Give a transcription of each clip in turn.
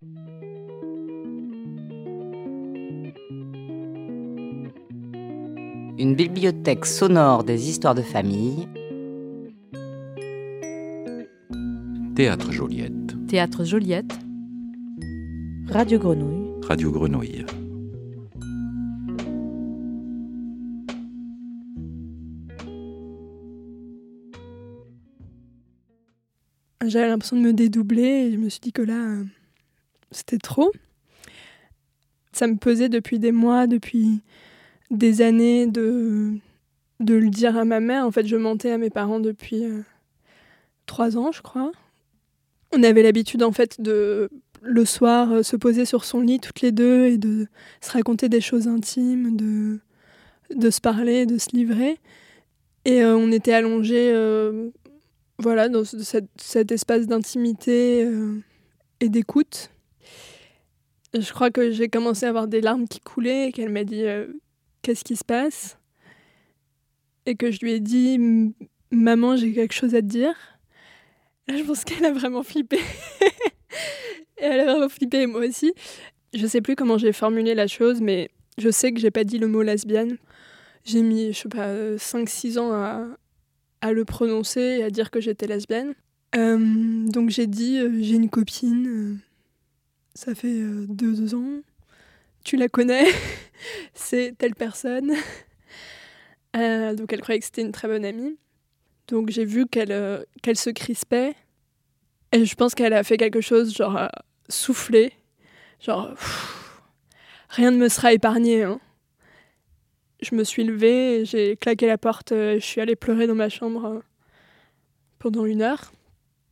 Une bibliothèque sonore des histoires de famille. Théâtre Joliette. Théâtre Joliette. Radio Grenouille. Radio Grenouille. J'avais l'impression de me dédoubler et je me suis dit que là, euh, c'était trop. Ça me pesait depuis des mois, depuis des années de, de le dire à ma mère. En fait, je mentais à mes parents depuis euh, trois ans, je crois. On avait l'habitude, en fait, de le soir euh, se poser sur son lit toutes les deux et de se raconter des choses intimes, de, de se parler, de se livrer. Et euh, on était allongés voilà, dans ce- cet, espace d'intimité et d'écoute. Je crois que j'ai commencé à avoir des larmes qui coulaient et qu'elle m'a dit euh, Qu'est-ce qui se passe? Et que je lui ai dit Maman, j'ai quelque chose à te dire. Là, je pense qu'elle a vraiment flippé. et elle a vraiment flippé, moi aussi. Je sais plus comment j'ai formulé la chose, mais je sais que j'ai pas dit le mot lesbienne. J'ai mis, je sais pas, 5-6 ans à, à le prononcer et à dire que j'étais lesbienne. Euh, donc j'ai dit, euh, j'ai une copine, ça fait euh, deux ans, tu la connais, c'est telle personne. Euh, donc elle croyait que c'était une très bonne amie. Donc j'ai vu qu'elle euh, qu'elle se crispait. Et je pense qu'elle a fait quelque chose, genre euh, souffler. Genre, rien ne me sera épargné. hein. Je me suis levée, j'ai claqué la porte, je suis allée pleurer dans ma chambre pendant une heure.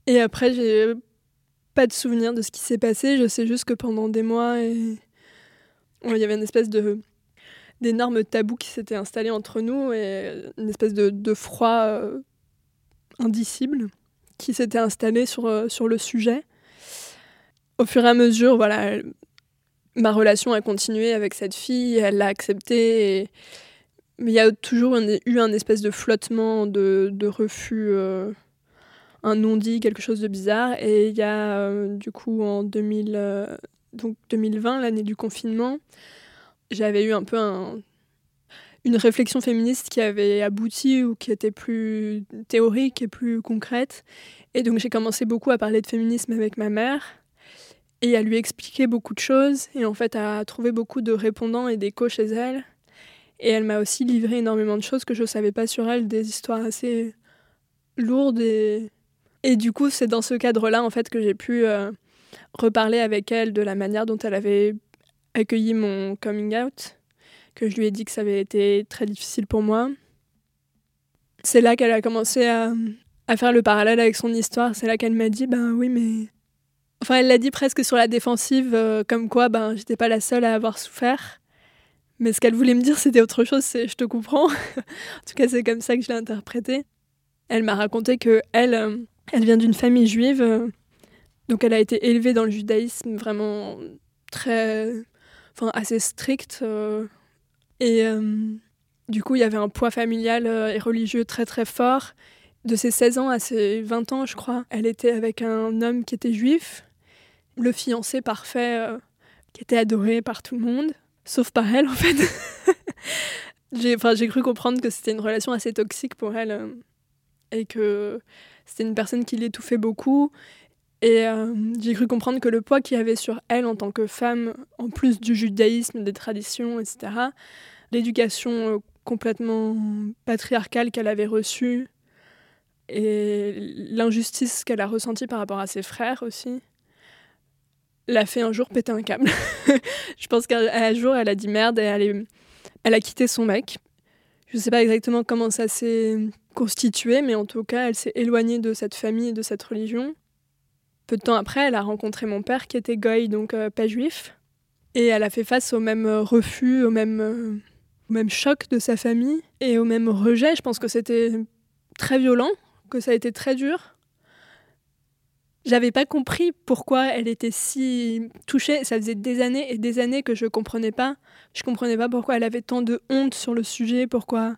Et après, j'ai pas de souvenir de ce qui s'est passé. Je sais juste que pendant des mois, il y avait une espèce de d'énorme tabou qui s'était installé entre nous et une espèce de, de froid euh, indicible qui s'était installé sur, euh, sur le sujet. Au fur et à mesure, voilà, ma relation a continué avec cette fille, elle l'a acceptée. Mais il y a toujours eu un espèce de flottement, de, de refus, euh, un non-dit, quelque chose de bizarre. Et il y a, euh, du coup, en 2000, euh, donc 2020, l'année du confinement, j'avais eu un peu un- une réflexion féministe qui avait abouti ou qui était plus théorique et plus concrète. Et donc j'ai commencé beaucoup à parler de féminisme avec ma mère et à lui expliquer beaucoup de choses et en fait à trouver beaucoup de répondants et d'échos chez elle. Et elle m'a aussi livré énormément de choses que je ne savais pas sur elle, des histoires assez lourdes et, et du coup c'est dans ce cadre-là en fait que j'ai pu euh, reparler avec elle de la manière dont elle avait accueilli mon coming out, que je lui ai dit que ça avait été très difficile pour moi. C'est là qu'elle a commencé à, faire le parallèle avec son histoire. C'est là qu'elle m'a dit, ben oui, mais... Enfin, elle l'a dit presque sur la défensive, euh, comme quoi, ben, j'étais pas la seule à avoir souffert. Mais ce qu'elle voulait me dire, c'était autre chose, c'est je te comprends. en tout cas, c'est comme ça que je l'ai interprété. Elle m'a raconté que elle, euh, elle vient d'une famille juive, euh, donc elle a été élevée dans le judaïsme vraiment très enfin assez stricte euh, et euh, du coup il y avait un poids familial et religieux très très fort. De ses 16 ans à ses 20 ans je crois elle était avec un homme qui était juif le fiancé parfait qui était adoré par tout le monde sauf par elle en fait. J'ai j'ai cru comprendre que c'était une relation assez toxique pour elle et que c'était une personne qui l'étouffait beaucoup et euh, j'ai cru comprendre que le poids qu'il y avait sur elle en tant que femme, en plus du judaïsme, des traditions, etc., l'éducation euh, complètement patriarcale qu'elle avait reçue et l'injustice qu'elle a ressentie par rapport à ses frères aussi, l'a fait un jour péter un câble. Je pense qu'un jour, elle a dit merde et elle, a quitté son mec. Je ne sais pas exactement comment ça s'est constitué, mais en tout cas, elle s'est éloignée de cette famille et de cette religion. Peu de temps après, elle a rencontré mon père qui était goy, donc euh, pas juif. Et elle a fait face au même euh, refus, au même, euh, au même choc de sa famille et au même rejet. Je pense que c'était très violent, que ça a été très dur. J'avais pas compris pourquoi elle était si touchée. Ça faisait des années et des années que je comprenais pas. Je comprenais pas pourquoi elle avait tant de honte sur le sujet, pourquoi.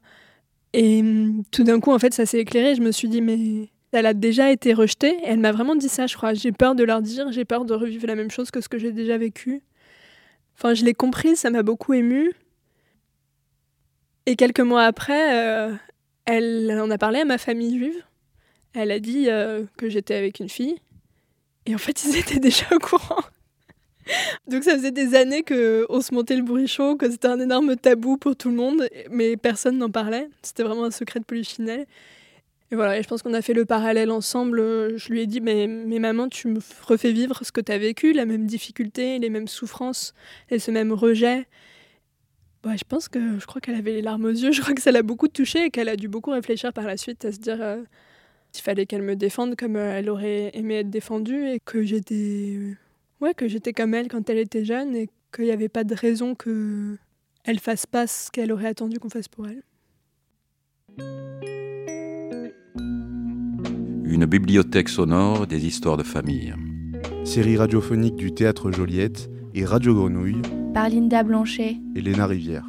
Et hum, tout d'un coup, en fait, ça s'est éclairé. Je me suis dit, mais Elle a déjà été rejetée et elle m'a vraiment dit ça, je crois. J'ai peur de leur dire, j'ai peur de revivre la même chose que ce que j'ai déjà vécu. Enfin, je l'ai compris, ça m'a beaucoup émue. Et quelques mois après, euh, elle en a parlé à ma famille juive. Elle a dit euh, que j'étais avec une fille. Et en fait, ils étaient déjà au courant. Donc ça faisait des années qu'on se montait le chaud, que c'était un énorme tabou pour tout le monde, mais personne n'en parlait. C'était vraiment un secret de polichinelle. Et voilà, et je pense qu'on a fait le parallèle ensemble. Je lui ai dit, mais, mais maman, tu me refais vivre ce que tu as vécu, la même difficulté, les mêmes souffrances et ce même rejet. Bah, je pense que je crois qu'elle avait les larmes aux yeux. Je crois que ça l'a beaucoup touchée et qu'elle a dû beaucoup réfléchir par la suite à se dire euh, qu'il fallait qu'elle me défende comme euh, elle aurait aimé être défendue et que j'étais euh, ouais que j'étais comme elle quand elle était jeune et qu'il n'y avait pas de raison que elle fasse pas ce qu'elle aurait attendu qu'on fasse pour elle. Une bibliothèque sonore des histoires de famille. Série radiophonique du Théâtre Joliette et Radio Grenouille par Linda Blanchet et Léna Rivière.